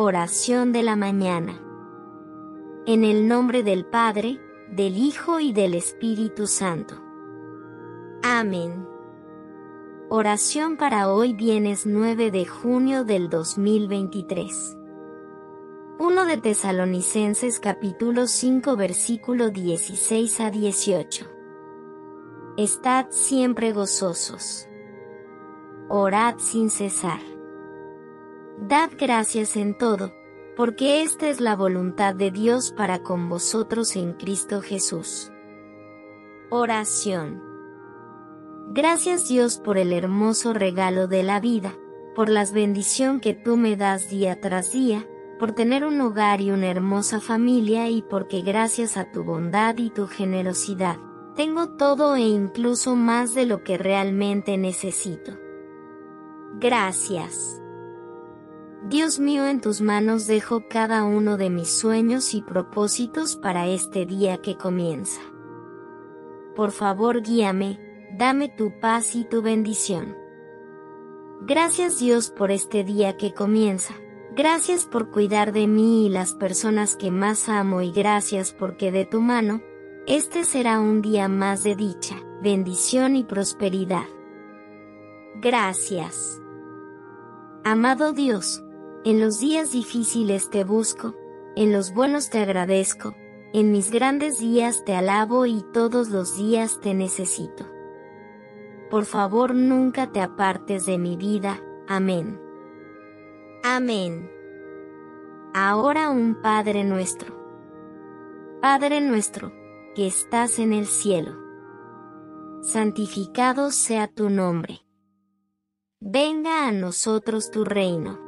Oración de la mañana. En el nombre del Padre, del Hijo y del Espíritu Santo. Amén. Oración para hoy viernes 9 de junio del 2023. 1 de Tesalonicenses capítulo 5 versículo 16 a 18. Estad siempre gozosos. Orad sin cesar. Dad gracias en todo, porque esta es la voluntad de Dios para con vosotros en Cristo Jesús. Oración. Gracias Dios por el hermoso regalo de la vida, por las bendición que tú me das día tras día, por tener un hogar y una hermosa familia y porque gracias a tu bondad y tu generosidad, tengo todo e incluso más de lo que realmente necesito. Gracias. Dios mío, en tus manos dejo cada uno de mis sueños y propósitos para este día que comienza. Por favor, guíame, dame tu paz y tu bendición. Gracias Dios por este día que comienza. Gracias por cuidar de mí y las personas que más amo y gracias porque de tu mano, este será un día más de dicha, bendición y prosperidad. Gracias. Amado Dios, en los días difíciles te busco, en los buenos te agradezco, en mis grandes días te alabo y todos los días te necesito. Por favor nunca te apartes de mi vida. Amén. Amén. Ahora un Padre nuestro. Padre nuestro, que estás en el cielo. Santificado sea tu nombre. Venga a nosotros tu reino